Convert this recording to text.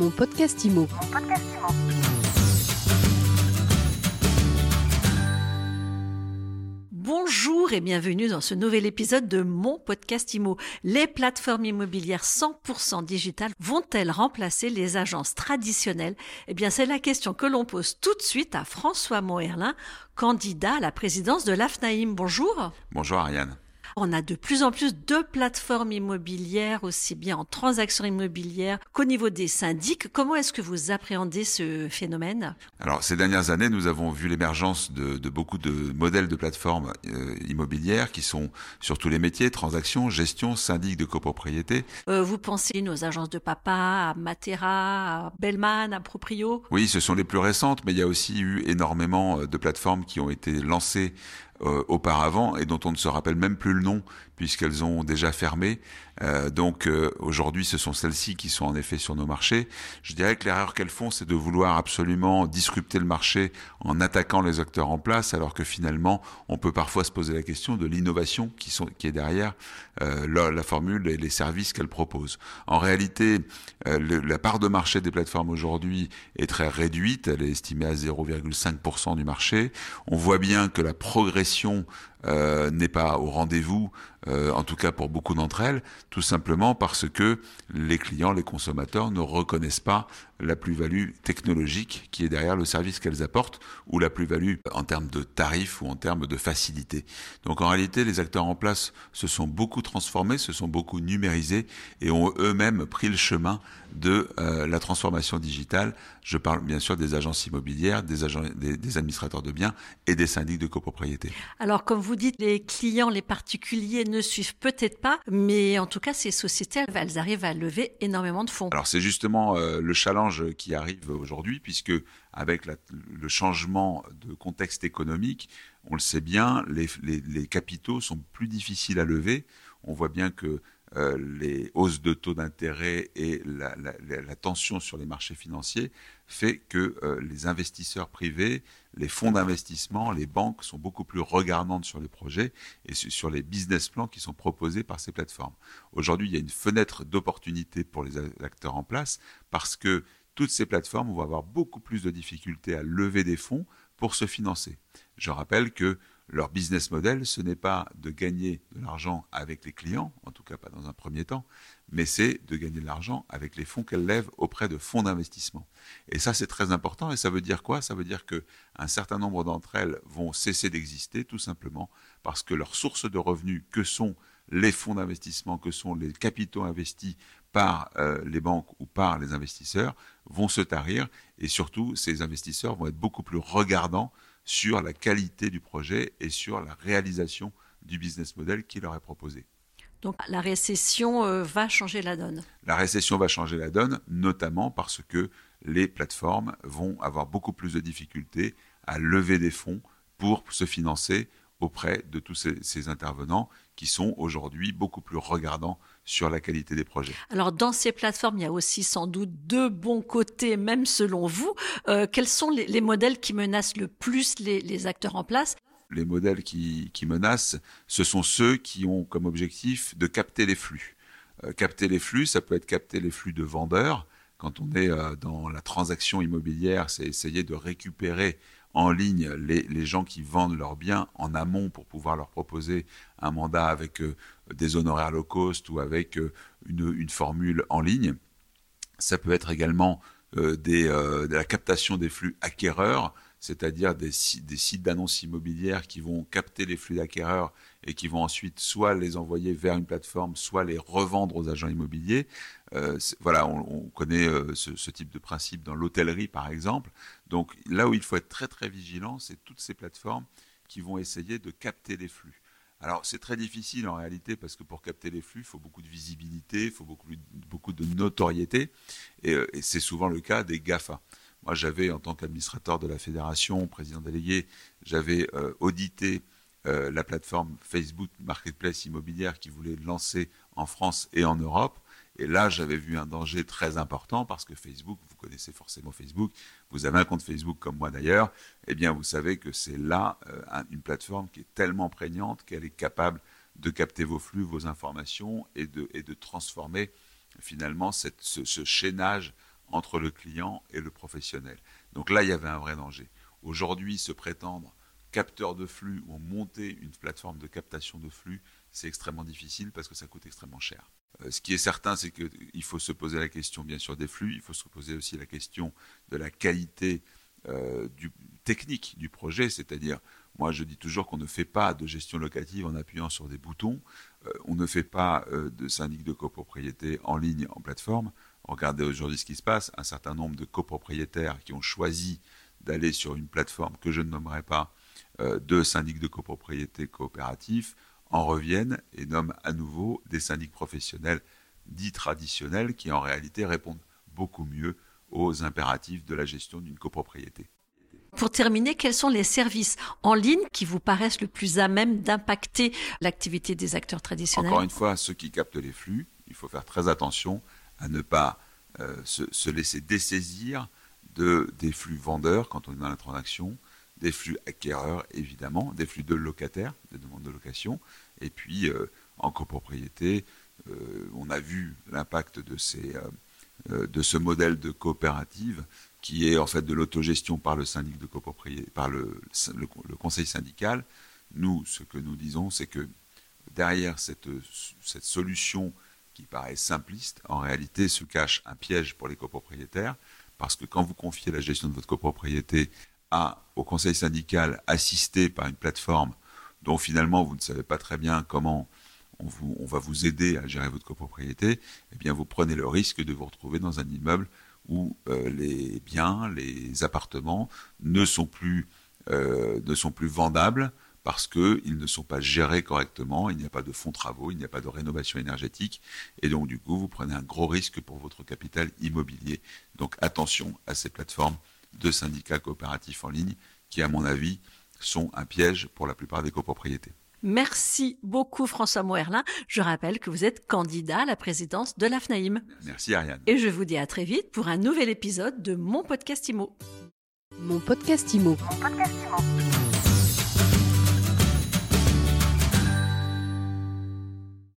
Mon podcast IMO. Bonjour et bienvenue dans ce nouvel épisode de mon podcast IMO. Les plateformes immobilières 100% digitales vont-elles remplacer les agences traditionnelles? Eh bien, c'est la question que l'on pose tout de suite à François Moerlin, candidat à la présidence de l'AFNAIM. Bonjour. Bonjour Ariane. On a de plus en plus de plateformes immobilières, aussi bien en transactions immobilières qu'au niveau des syndics. Comment est-ce que vous appréhendez ce phénomène? Alors, ces dernières années, nous avons vu l'émergence de, beaucoup de modèles de plateformes euh, immobilières qui sont sur tous les métiers, transactions, gestion, syndic de copropriété. Euh, vous pensez nos agences de papa, à Matera, à Bellman, à Proprio? Oui, ce sont les plus récentes, mais il y a aussi eu énormément euh, de plateformes qui ont été lancées euh, auparavant et dont on ne se rappelle même plus le nom puisqu'elles ont déjà fermé. Euh, donc euh, aujourd'hui, ce sont celles-ci qui sont en effet sur nos marchés. Je dirais que l'erreur qu'elles font, c'est de vouloir absolument disrupter le marché en attaquant les acteurs en place, alors que finalement, on peut parfois se poser la question de l'innovation qui, qui est derrière euh, la, la, formule et les services qu'elles proposent. En réalité, le, la part de marché des plateformes aujourd'hui est très réduite. Elle est estimée à 0,5% du marché. On voit bien que la progression négociation euh, n'est pas au rendez-vous, euh, en tout cas pour beaucoup d'entre elles, tout simplement parce que les clients, les consommateurs ne reconnaissent pas la plus-value technologique qui est derrière le service qu'elles apportent ou la plus-value en termes de tarifs ou en termes de facilité. Donc en réalité, les acteurs en place se sont beaucoup transformés, se sont beaucoup numérisés et ont eux-mêmes pris le chemin de euh, la transformation digitale. Je parle bien sûr des agences immobilières, des, agents, des, des, administrateurs de biens et des syndics de copropriété. Alors comme vous dites, les clients, les particuliers ne suivent peut-être pas, mais en tout cas ces sociétés, elles arrivent à lever énormément de fonds. Alors c'est justement euh, le challenge qui arrive aujourd'hui, puisque avec le changement de contexte économique, on le sait bien, les, les capitaux sont plus difficiles à lever. On voit bien que euh, les hausses de taux d'intérêt et la, tension sur les marchés financiers fait que euh, les investisseurs privés, les fonds d'investissement, les banques sont beaucoup plus regardantes sur les projets et sur les business plans qui sont proposés par ces plateformes. Aujourd'hui, il y a une fenêtre d'opportunité pour les acteurs en place parce que toutes ces plateformes vont avoir beaucoup plus de difficultés à lever des fonds pour se financer. Je rappelle que leur business model, ce n'est pas de gagner de l'argent avec les clients, en tout cas pas dans un premier temps, mais c'est de gagner de l'argent avec les fonds qu'elles lèvent auprès de fonds d'investissement. Et ça, c'est très important. Et ça veut dire quoi? Ça veut dire que un certain nombre d'entre elles vont cesser d'exister, tout simplement parce que leurs sources de revenus, que sont les fonds d'investissement, que sont les capitaux investis par euh, les banques ou par les investisseurs, vont se tarir. Et surtout, ces investisseurs vont être beaucoup plus regardants sur la qualité du projet et sur la réalisation du business model qui leur est proposé. Donc la récession euh, va changer la donne. La récession va changer la donne, notamment parce que les plateformes vont avoir beaucoup plus de difficultés à lever des fonds pour se financer auprès de tous ces, ces intervenants qui sont aujourd'hui beaucoup plus regardants sur la qualité des projets. Alors dans ces plateformes, il y a aussi sans doute deux bons côtés, même selon vous. Euh, quels sont les, les, modèles qui menacent le plus les, les acteurs en place? Les modèles qui, qui, menacent, ce sont ceux qui ont comme objectif de capter les flux. Euh, capter les flux, ça peut être capter les flux de vendeurs. Quand on est euh, dans la transaction immobilière, c'est essayer de récupérer en ligne les, gens qui vendent leurs biens en amont pour pouvoir leur proposer un mandat avec euh, des honoraires low cost ou avec euh, une, formule en ligne. Ça peut être également euh, de la captation des flux acquéreurs, c'est-à-dire des, sites d'annonces immobilières qui vont capter les flux d'acquéreurs et qui vont ensuite soit les envoyer vers une plateforme, soit les revendre aux agents immobiliers. Euh, voilà, on, on connaît euh, ce, ce, type de principe dans l'hôtellerie, par exemple. Donc là où il faut être très très vigilant, c'est toutes ces plateformes qui vont essayer de capter les flux. Alors c'est très difficile en réalité parce que pour capter les flux, il faut beaucoup de visibilité, il faut beaucoup, beaucoup de notoriété, et, euh, et c'est souvent le cas des GAFA. Moi j'avais en tant qu'administrateur de la fédération, président délégué, j'avais euh, audité euh, la plateforme Facebook Marketplace immobilière qui voulait lancer en France et en Europe. Et là, j'avais vu un danger très important parce que Facebook, vous connaissez forcément Facebook, vous avez un compte Facebook comme moi d'ailleurs, eh bien, vous savez que c'est là euh, une plateforme qui est tellement prégnante qu'elle est capable de capter vos flux, vos informations et de, transformer finalement ce, ce chaînage entre le client et le professionnel. Donc là, il y avait un vrai danger. Aujourd'hui, se prétendre capteur de flux ou monter une plateforme de captation de flux, c'est extrêmement difficile parce que ça coûte extrêmement cher. Euh, ce qui est certain, c'est qu'il faut se poser la question, bien sûr, des flux. Il faut se poser aussi la question de la qualité euh, technique du projet, c'est-à-dire, moi, je dis toujours qu'on ne fait pas de gestion locative en appuyant sur des boutons. Euh, on ne fait pas de syndic de copropriété en ligne, en plateforme. Regardez aujourd'hui ce qui se passe. Un certain nombre de copropriétaires qui ont choisi d'aller sur une plateforme que je ne nommerai pas de syndic de copropriété coopératif en reviennent et nomment à nouveau des syndics professionnels dits traditionnels qui en réalité répondent beaucoup mieux aux impératifs de la gestion d'une copropriété. Pour terminer, quels sont les services en ligne qui vous paraissent le plus à même d'impacter l'activité des acteurs traditionnels? Encore une fois, ceux qui captent les flux, il faut faire très attention à ne pas euh, se, se, laisser dessaisir de, des flux vendeurs quand on est dans la transaction, des flux acquéreurs évidemment, des flux de locataires, des demandes de location, et puis euh, en copropriété, euh, on a vu l'impact de, ces, de ce modèle de coopérative qui est en fait de l'autogestion par le syndic de copropriété, par le, le, conseil syndical. Nous, ce que nous disons, c'est que derrière cette, cette solution qui paraît simpliste, en réalité se cache un piège pour les copropriétaires, parce que quand vous confiez la gestion de votre copropriété à, au conseil syndical assisté par une plateforme dont finalement vous ne savez pas très bien comment on, va vous aider à gérer votre copropriété, eh bien vous prenez le risque de vous retrouver dans un immeuble où euh, les biens, les appartements ne sont plus, euh, ne sont plus vendables parce qu'ils ne sont pas gérés correctement, il n'y a pas de fonds travaux, il n'y a pas de rénovation énergétique, et donc du coup vous prenez un gros risque pour votre capital immobilier. Donc attention à ces plateformes de syndicats coopératifs en ligne qui, à mon avis, sont un piège pour la plupart des copropriétés. Merci beaucoup François Moerlin. Je rappelle que vous êtes candidat à la présidence de l'AFNAIM. Merci Ariane. Et je vous dis à très vite pour un nouvel épisode de Mon Podcast Imo. Mon Podcast Imo. Mon podcast Imo.